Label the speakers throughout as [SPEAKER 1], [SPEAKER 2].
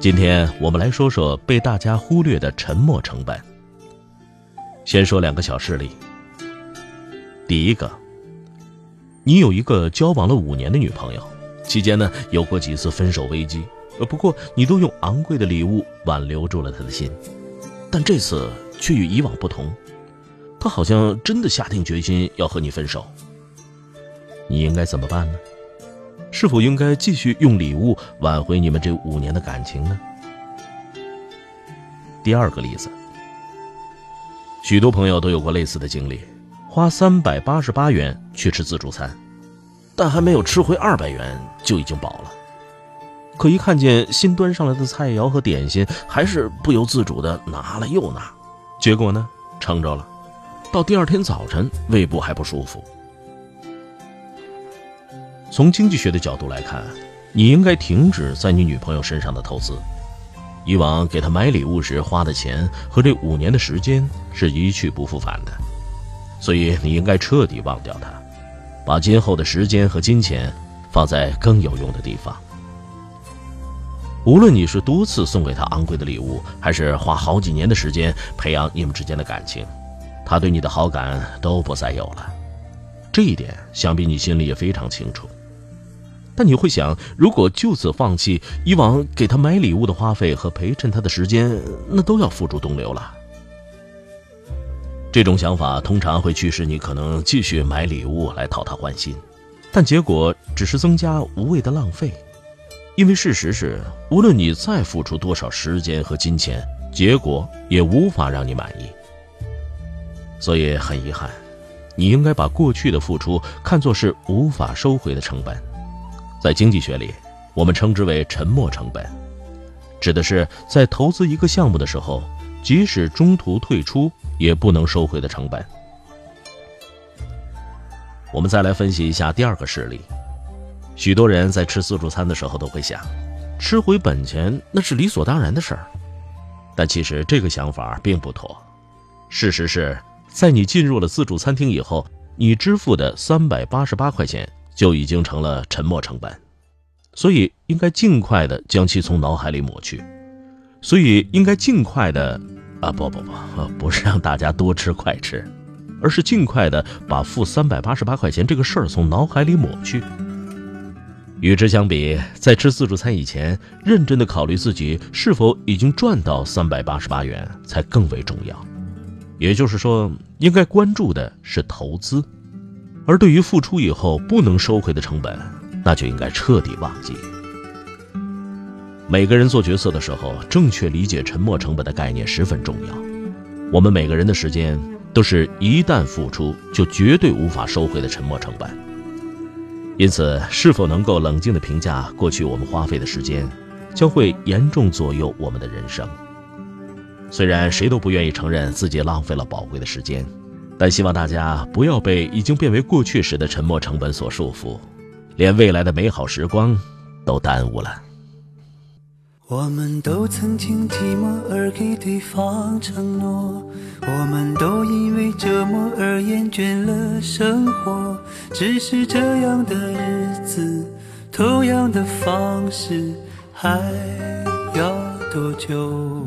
[SPEAKER 1] 今天我们来说说被大家忽略的沉没成本。先说两个小事例。第一个，你有一个交往了五年的女朋友，期间呢有过几次分手危机，呃不过你都用昂贵的礼物挽留住了她的心，但这次却与以往不同，她好像真的下定决心要和你分手。你应该怎么办呢？是否应该继续用礼物挽回你们这五年的感情呢？第二个例子，许多朋友都有过类似的经历：花三百八十八元去吃自助餐，但还没有吃回二百元就已经饱了。可一看见新端上来的菜肴和点心，还是不由自主的拿了又拿，结果呢，撑着了，到第二天早晨胃部还不舒服。从经济学的角度来看，你应该停止在你女朋友身上的投资。以往给她买礼物时花的钱和这五年的时间是一去不复返的，所以你应该彻底忘掉她，把今后的时间和金钱放在更有用的地方。无论你是多次送给她昂贵的礼物，还是花好几年的时间培养你们之间的感情，她对你的好感都不再有了。这一点，想必你心里也非常清楚。但你会想，如果就此放弃以往给他买礼物的花费和陪衬他的时间，那都要付诸东流了。这种想法通常会驱使你可能继续买礼物来讨他欢心，但结果只是增加无谓的浪费。因为事实是，无论你再付出多少时间和金钱，结果也无法让你满意。所以很遗憾，你应该把过去的付出看作是无法收回的成本。在经济学里，我们称之为沉没成本，指的是在投资一个项目的时候，即使中途退出也不能收回的成本。我们再来分析一下第二个事例。许多人在吃自助餐的时候都会想，吃回本钱那是理所当然的事儿，但其实这个想法并不妥。事实是，在你进入了自助餐厅以后，你支付的三百八十八块钱。就已经成了沉没成本，所以应该尽快的将其从脑海里抹去。所以应该尽快的，啊不不不，不是让大家多吃快吃，而是尽快的把付三百八十八块钱这个事儿从脑海里抹去。与之相比，在吃自助餐以前，认真的考虑自己是否已经赚到三百八十八元才更为重要。也就是说，应该关注的是投资。而对于付出以后不能收回的成本，那就应该彻底忘记。每个人做决策的时候，正确理解沉没成本的概念十分重要。我们每个人的时间都是一旦付出就绝对无法收回的沉没成本。因此，是否能够冷静地评价过去我们花费的时间，将会严重左右我们的人生。虽然谁都不愿意承认自己浪费了宝贵的时间。但希望大家不要被已经变为过去时的沉没成本所束缚，连未来的美好时光都耽误了。
[SPEAKER 2] 我们都曾经寂寞而给对方承诺，我们都因为折磨而厌倦了生活。只是这样的日子，同样的方式，还要多久？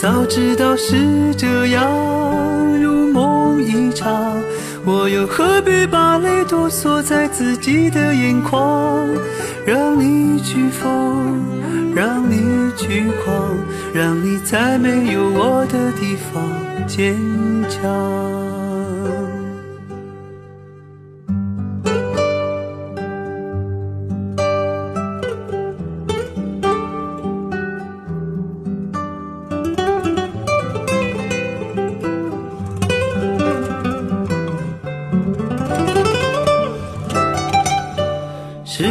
[SPEAKER 2] 早知道是这样，如梦一场。我又何必把泪都锁在自己的眼眶？让你去疯，让你去狂，让你在没有我的地方坚强。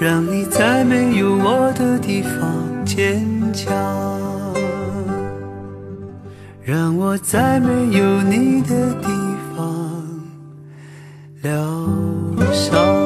[SPEAKER 2] 让你在没有我的地方坚强。让我在没有你的地方疗伤。